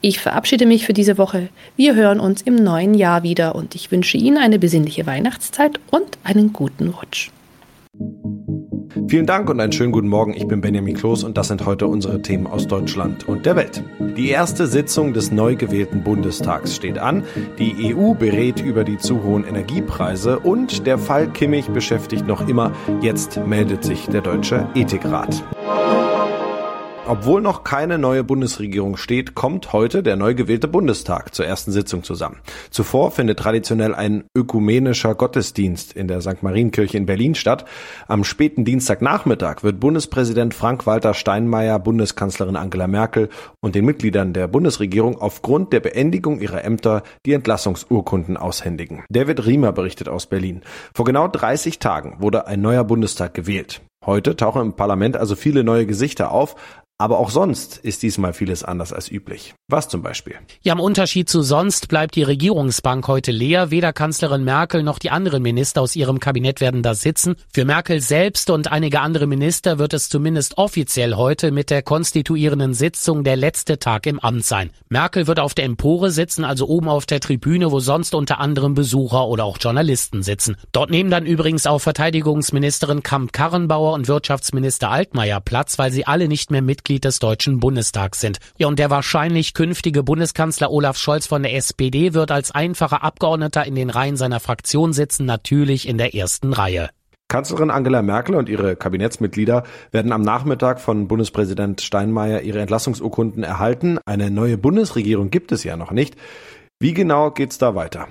Ich verabschiede mich für diese Woche. Wir hören uns im neuen Jahr wieder und ich wünsche Ihnen eine besinnliche Weihnachtszeit und einen guten Rutsch. Vielen Dank und einen schönen guten Morgen. Ich bin Benjamin Kloß und das sind heute unsere Themen aus Deutschland und der Welt. Die erste Sitzung des neu gewählten Bundestags steht an. Die EU berät über die zu hohen Energiepreise und der Fall Kimmich beschäftigt noch immer. Jetzt meldet sich der Deutsche Ethikrat. Obwohl noch keine neue Bundesregierung steht, kommt heute der neu gewählte Bundestag zur ersten Sitzung zusammen. Zuvor findet traditionell ein ökumenischer Gottesdienst in der St. Marienkirche in Berlin statt. Am späten Dienstagnachmittag wird Bundespräsident Frank-Walter Steinmeier Bundeskanzlerin Angela Merkel und den Mitgliedern der Bundesregierung aufgrund der Beendigung ihrer Ämter die Entlassungsurkunden aushändigen. David Riemer berichtet aus Berlin. Vor genau 30 Tagen wurde ein neuer Bundestag gewählt. Heute tauchen im Parlament also viele neue Gesichter auf, aber auch sonst ist diesmal vieles anders als üblich. Was zum Beispiel? Ja, im Unterschied zu sonst bleibt die Regierungsbank heute leer. Weder Kanzlerin Merkel noch die anderen Minister aus ihrem Kabinett werden da sitzen. Für Merkel selbst und einige andere Minister wird es zumindest offiziell heute mit der konstituierenden Sitzung der letzte Tag im Amt sein. Merkel wird auf der Empore sitzen, also oben auf der Tribüne, wo sonst unter anderem Besucher oder auch Journalisten sitzen. Dort nehmen dann übrigens auch Verteidigungsministerin Kamp-Karrenbauer und Wirtschaftsminister Altmaier Platz, weil sie alle nicht mehr Mitglied Mitglied des Deutschen Bundestags sind. Ja, und der wahrscheinlich künftige Bundeskanzler Olaf Scholz von der SPD wird als einfacher Abgeordneter in den Reihen seiner Fraktion sitzen, natürlich in der ersten Reihe. Kanzlerin Angela Merkel und ihre Kabinettsmitglieder werden am Nachmittag von Bundespräsident Steinmeier ihre Entlassungsurkunden erhalten. Eine neue Bundesregierung gibt es ja noch nicht. Wie genau geht's da weiter?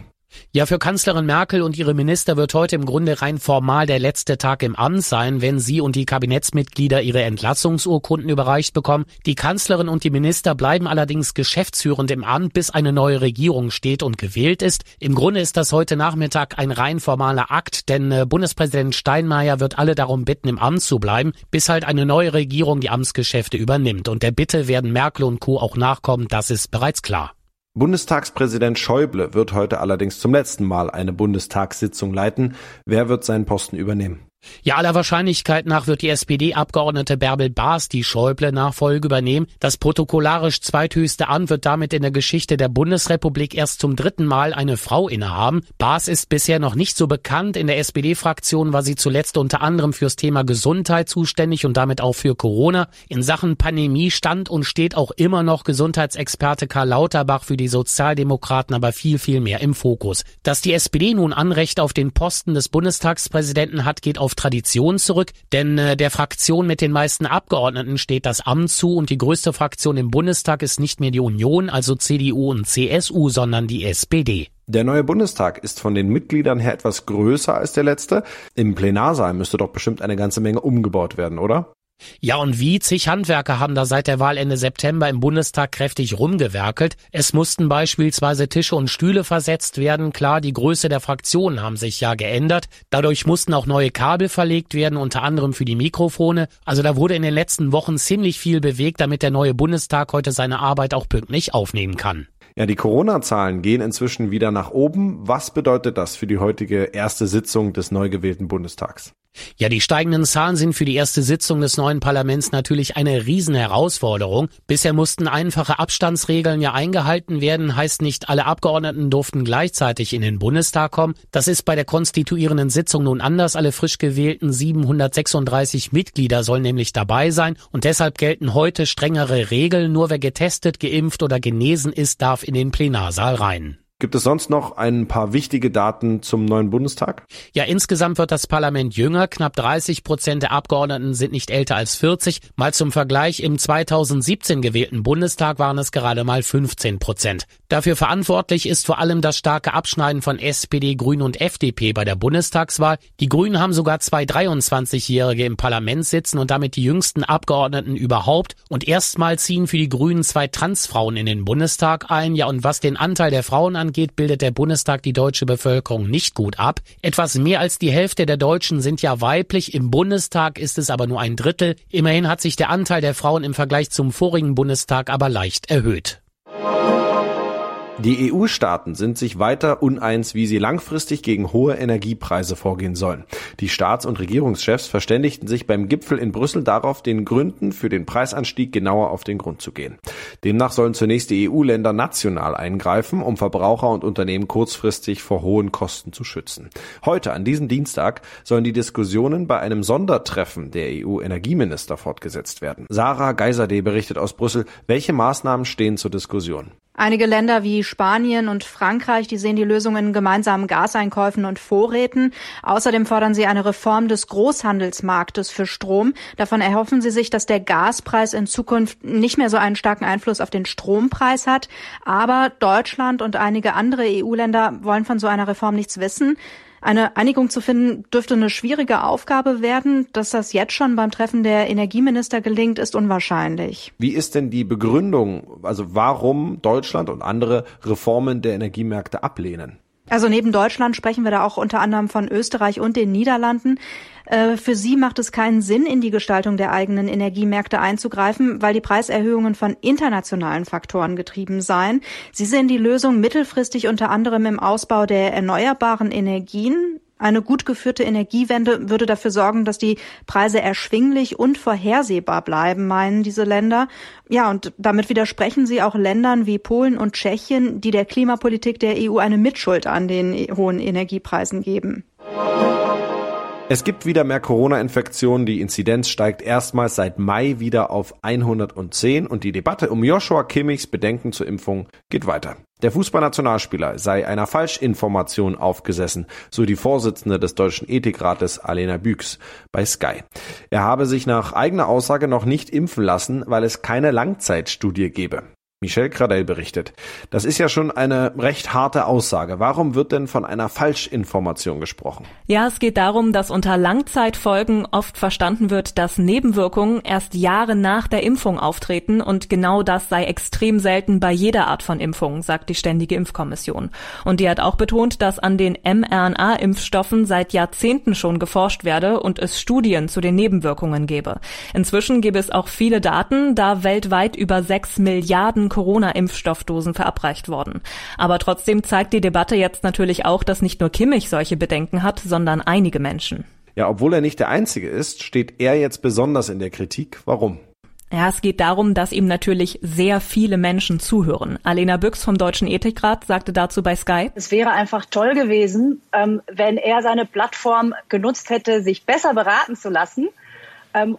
Ja, für Kanzlerin Merkel und ihre Minister wird heute im Grunde rein formal der letzte Tag im Amt sein, wenn sie und die Kabinettsmitglieder ihre Entlassungsurkunden überreicht bekommen. Die Kanzlerin und die Minister bleiben allerdings geschäftsführend im Amt, bis eine neue Regierung steht und gewählt ist. Im Grunde ist das heute Nachmittag ein rein formaler Akt, denn äh, Bundespräsident Steinmeier wird alle darum bitten, im Amt zu bleiben, bis halt eine neue Regierung die Amtsgeschäfte übernimmt. Und der Bitte werden Merkel und Co. auch nachkommen, das ist bereits klar. Bundestagspräsident Schäuble wird heute allerdings zum letzten Mal eine Bundestagssitzung leiten. Wer wird seinen Posten übernehmen? Ja, aller Wahrscheinlichkeit nach wird die SPD-Abgeordnete Bärbel Baas die Schäuble-Nachfolge übernehmen. Das protokollarisch zweithöchste Amt wird damit in der Geschichte der Bundesrepublik erst zum dritten Mal eine Frau innehaben. Baas ist bisher noch nicht so bekannt. In der SPD-Fraktion war sie zuletzt unter anderem fürs Thema Gesundheit zuständig und damit auch für Corona. In Sachen Pandemie stand und steht auch immer noch Gesundheitsexperte Karl Lauterbach für die Sozialdemokraten aber viel, viel mehr im Fokus. Dass die SPD nun Anrecht auf den Posten des Bundestagspräsidenten hat, geht auf auf Tradition zurück, denn äh, der Fraktion mit den meisten Abgeordneten steht das Amt zu und die größte Fraktion im Bundestag ist nicht mehr die Union, also CDU und CSU, sondern die SPD. Der neue Bundestag ist von den Mitgliedern her etwas größer als der letzte. Im Plenarsaal müsste doch bestimmt eine ganze Menge umgebaut werden, oder? Ja, und wie zig Handwerker haben da seit der Wahl Ende September im Bundestag kräftig rumgewerkelt. Es mussten beispielsweise Tische und Stühle versetzt werden. Klar, die Größe der Fraktionen haben sich ja geändert. Dadurch mussten auch neue Kabel verlegt werden, unter anderem für die Mikrofone. Also da wurde in den letzten Wochen ziemlich viel bewegt, damit der neue Bundestag heute seine Arbeit auch pünktlich aufnehmen kann. Ja, die Corona-Zahlen gehen inzwischen wieder nach oben. Was bedeutet das für die heutige erste Sitzung des neu gewählten Bundestags? Ja, die steigenden Zahlen sind für die erste Sitzung des neuen Parlaments natürlich eine Riesenherausforderung. Bisher mussten einfache Abstandsregeln ja eingehalten werden, heißt nicht alle Abgeordneten durften gleichzeitig in den Bundestag kommen. Das ist bei der konstituierenden Sitzung nun anders. Alle frisch gewählten 736 Mitglieder sollen nämlich dabei sein und deshalb gelten heute strengere Regeln. Nur wer getestet, geimpft oder genesen ist, darf in den Plenarsaal rein. Gibt es sonst noch ein paar wichtige Daten zum neuen Bundestag? Ja, insgesamt wird das Parlament jünger. Knapp 30 Prozent der Abgeordneten sind nicht älter als 40. Mal zum Vergleich, im 2017 gewählten Bundestag waren es gerade mal 15 Prozent. Dafür verantwortlich ist vor allem das starke Abschneiden von SPD, Grünen und FDP bei der Bundestagswahl. Die Grünen haben sogar zwei 23-Jährige im Parlament sitzen und damit die jüngsten Abgeordneten überhaupt. Und erstmal ziehen für die Grünen zwei Transfrauen in den Bundestag ein. Ja, und was den Anteil der Frauen angeht, angeht, bildet der Bundestag die deutsche Bevölkerung nicht gut ab. Etwas mehr als die Hälfte der Deutschen sind ja weiblich, im Bundestag ist es aber nur ein Drittel. Immerhin hat sich der Anteil der Frauen im Vergleich zum vorigen Bundestag aber leicht erhöht. Die EU-Staaten sind sich weiter uneins, wie sie langfristig gegen hohe Energiepreise vorgehen sollen. Die Staats- und Regierungschefs verständigten sich beim Gipfel in Brüssel darauf, den Gründen für den Preisanstieg genauer auf den Grund zu gehen. Demnach sollen zunächst die EU-Länder national eingreifen, um Verbraucher und Unternehmen kurzfristig vor hohen Kosten zu schützen. Heute, an diesem Dienstag, sollen die Diskussionen bei einem Sondertreffen der EU-Energieminister fortgesetzt werden. Sarah Geiserde berichtet aus Brüssel, welche Maßnahmen stehen zur Diskussion. Einige Länder wie Spanien und Frankreich, die sehen die Lösung in gemeinsamen Gaseinkäufen und Vorräten. Außerdem fordern sie eine Reform des Großhandelsmarktes für Strom. Davon erhoffen sie sich, dass der Gaspreis in Zukunft nicht mehr so einen starken Einfluss auf den Strompreis hat. Aber Deutschland und einige andere EU-Länder wollen von so einer Reform nichts wissen. Eine Einigung zu finden dürfte eine schwierige Aufgabe werden. Dass das jetzt schon beim Treffen der Energieminister gelingt, ist unwahrscheinlich. Wie ist denn die Begründung? Also warum Deutschland und andere Reformen der Energiemärkte ablehnen? Also neben Deutschland sprechen wir da auch unter anderem von Österreich und den Niederlanden. Äh, für sie macht es keinen Sinn, in die Gestaltung der eigenen Energiemärkte einzugreifen, weil die Preiserhöhungen von internationalen Faktoren getrieben seien. Sie sehen die Lösung mittelfristig unter anderem im Ausbau der erneuerbaren Energien, eine gut geführte Energiewende würde dafür sorgen, dass die Preise erschwinglich und vorhersehbar bleiben, meinen diese Länder. Ja, und damit widersprechen sie auch Ländern wie Polen und Tschechien, die der Klimapolitik der EU eine Mitschuld an den hohen Energiepreisen geben. Es gibt wieder mehr Corona-Infektionen. Die Inzidenz steigt erstmals seit Mai wieder auf 110 und die Debatte um Joshua Kimmichs Bedenken zur Impfung geht weiter. Der Fußballnationalspieler sei einer Falschinformation aufgesessen, so die Vorsitzende des Deutschen Ethikrates Alena Büchs bei Sky. Er habe sich nach eigener Aussage noch nicht impfen lassen, weil es keine Langzeitstudie gebe. Michel Gradel berichtet. Das ist ja schon eine recht harte Aussage. Warum wird denn von einer Falschinformation gesprochen? Ja, es geht darum, dass unter Langzeitfolgen oft verstanden wird, dass Nebenwirkungen erst Jahre nach der Impfung auftreten und genau das sei extrem selten bei jeder Art von Impfung, sagt die Ständige Impfkommission. Und die hat auch betont, dass an den mRNA-Impfstoffen seit Jahrzehnten schon geforscht werde und es Studien zu den Nebenwirkungen gebe. Inzwischen gäbe es auch viele Daten, da weltweit über sechs Milliarden Corona-Impfstoffdosen verabreicht worden. Aber trotzdem zeigt die Debatte jetzt natürlich auch, dass nicht nur Kimmich solche Bedenken hat, sondern einige Menschen. Ja, obwohl er nicht der Einzige ist, steht er jetzt besonders in der Kritik. Warum? Ja, es geht darum, dass ihm natürlich sehr viele Menschen zuhören. Alena Büchs vom Deutschen Ethikrat sagte dazu bei Sky. Es wäre einfach toll gewesen, ähm, wenn er seine Plattform genutzt hätte, sich besser beraten zu lassen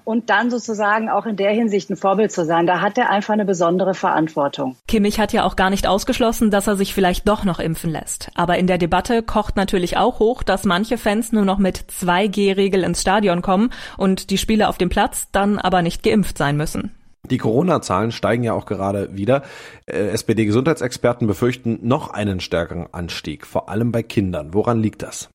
und dann sozusagen auch in der Hinsicht ein Vorbild zu sein. Da hat er einfach eine besondere Verantwortung. Kimmich hat ja auch gar nicht ausgeschlossen, dass er sich vielleicht doch noch impfen lässt. Aber in der Debatte kocht natürlich auch hoch, dass manche Fans nur noch mit 2G-Regel ins Stadion kommen und die Spieler auf dem Platz dann aber nicht geimpft sein müssen. Die Corona-Zahlen steigen ja auch gerade wieder. Äh, SPD-Gesundheitsexperten befürchten noch einen stärkeren Anstieg, vor allem bei Kindern. Woran liegt das?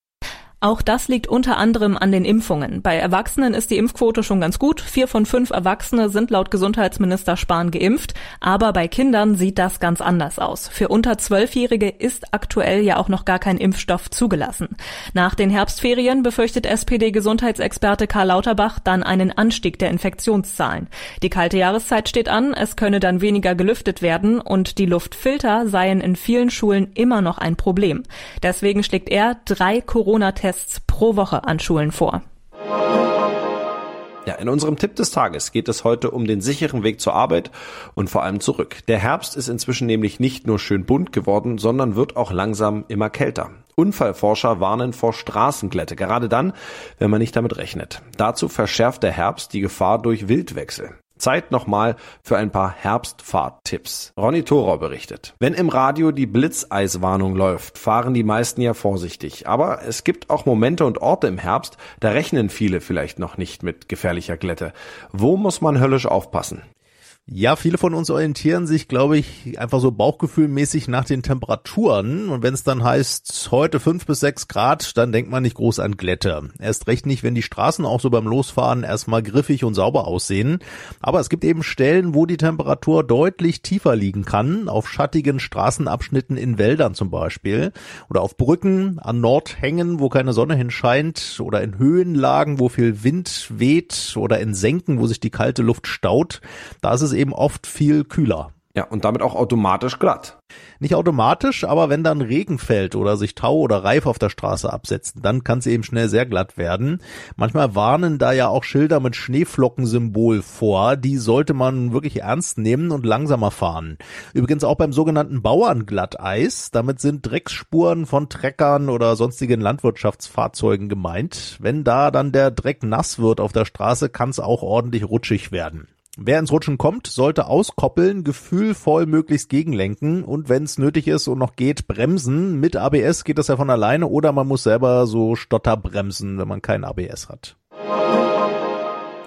Auch das liegt unter anderem an den Impfungen. Bei Erwachsenen ist die Impfquote schon ganz gut. Vier von fünf Erwachsene sind laut Gesundheitsminister Spahn geimpft. Aber bei Kindern sieht das ganz anders aus. Für unter Zwölfjährige ist aktuell ja auch noch gar kein Impfstoff zugelassen. Nach den Herbstferien befürchtet SPD-Gesundheitsexperte Karl Lauterbach dann einen Anstieg der Infektionszahlen. Die kalte Jahreszeit steht an. Es könne dann weniger gelüftet werden und die Luftfilter seien in vielen Schulen immer noch ein Problem. Deswegen schlägt er drei Corona-Tests Tests pro Woche an Schulen vor. Ja, in unserem Tipp des Tages geht es heute um den sicheren Weg zur Arbeit und vor allem zurück. Der Herbst ist inzwischen nämlich nicht nur schön bunt geworden, sondern wird auch langsam immer kälter. Unfallforscher warnen vor Straßenglätte, gerade dann, wenn man nicht damit rechnet. Dazu verschärft der Herbst die Gefahr durch Wildwechsel. Zeit nochmal für ein paar Herbstfahrttipps. Ronny Thorau berichtet. Wenn im Radio die Blitzeiswarnung läuft, fahren die meisten ja vorsichtig. Aber es gibt auch Momente und Orte im Herbst, da rechnen viele vielleicht noch nicht mit gefährlicher Glätte. Wo muss man höllisch aufpassen? Ja, viele von uns orientieren sich, glaube ich, einfach so bauchgefühlmäßig nach den Temperaturen. Und wenn es dann heißt, heute fünf bis sechs Grad, dann denkt man nicht groß an Glätte. Erst recht nicht, wenn die Straßen auch so beim Losfahren erstmal griffig und sauber aussehen. Aber es gibt eben Stellen, wo die Temperatur deutlich tiefer liegen kann. Auf schattigen Straßenabschnitten in Wäldern zum Beispiel. Oder auf Brücken, an Nordhängen, wo keine Sonne hinscheint. Oder in Höhenlagen, wo viel Wind weht. Oder in Senken, wo sich die kalte Luft staut. Da ist es eben oft viel kühler. Ja, und damit auch automatisch glatt. Nicht automatisch, aber wenn dann Regen fällt oder sich Tau oder Reif auf der Straße absetzen, dann kann es eben schnell sehr glatt werden. Manchmal warnen da ja auch Schilder mit Schneeflockensymbol vor. Die sollte man wirklich ernst nehmen und langsamer fahren. Übrigens auch beim sogenannten Bauernglatteis. Damit sind Drecksspuren von Treckern oder sonstigen Landwirtschaftsfahrzeugen gemeint. Wenn da dann der Dreck nass wird auf der Straße, kann es auch ordentlich rutschig werden. Wer ins Rutschen kommt, sollte auskoppeln, gefühlvoll möglichst gegenlenken und wenn es nötig ist und noch geht, bremsen. Mit ABS geht das ja von alleine oder man muss selber so Stotterbremsen, wenn man kein ABS hat.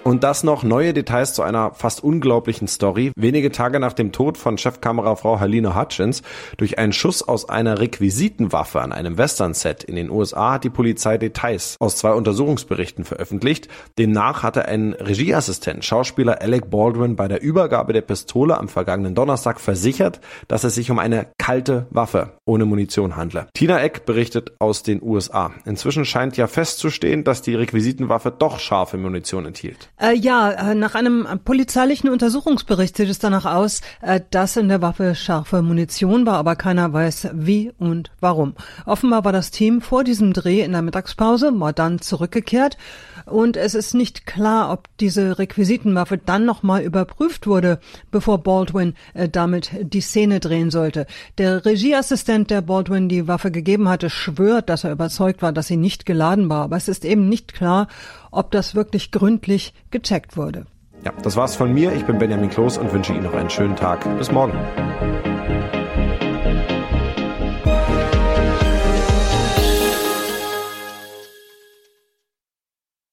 Und das noch neue Details zu einer fast unglaublichen Story. Wenige Tage nach dem Tod von Chefkamerafrau Helena Hutchins durch einen Schuss aus einer Requisitenwaffe an einem Western-Set in den USA hat die Polizei Details aus zwei Untersuchungsberichten veröffentlicht. Demnach hatte ein Regieassistent, Schauspieler Alec Baldwin, bei der Übergabe der Pistole am vergangenen Donnerstag versichert, dass es sich um eine kalte Waffe ohne Munition handle. Tina Eck berichtet aus den USA. Inzwischen scheint ja festzustehen, dass die Requisitenwaffe doch scharfe Munition enthielt. Äh, ja, äh, nach einem polizeilichen Untersuchungsbericht sieht es danach aus, äh, dass in der Waffe scharfe Munition war, aber keiner weiß wie und warum. Offenbar war das Team vor diesem Dreh in der Mittagspause mal dann zurückgekehrt und es ist nicht klar, ob diese Requisitenwaffe dann nochmal überprüft wurde, bevor Baldwin äh, damit die Szene drehen sollte. Der Regieassistent, der Baldwin die Waffe gegeben hatte, schwört, dass er überzeugt war, dass sie nicht geladen war, aber es ist eben nicht klar, ob das wirklich gründlich gecheckt wurde. Ja, das war's von mir. Ich bin Benjamin Kloß und wünsche Ihnen noch einen schönen Tag. Bis morgen.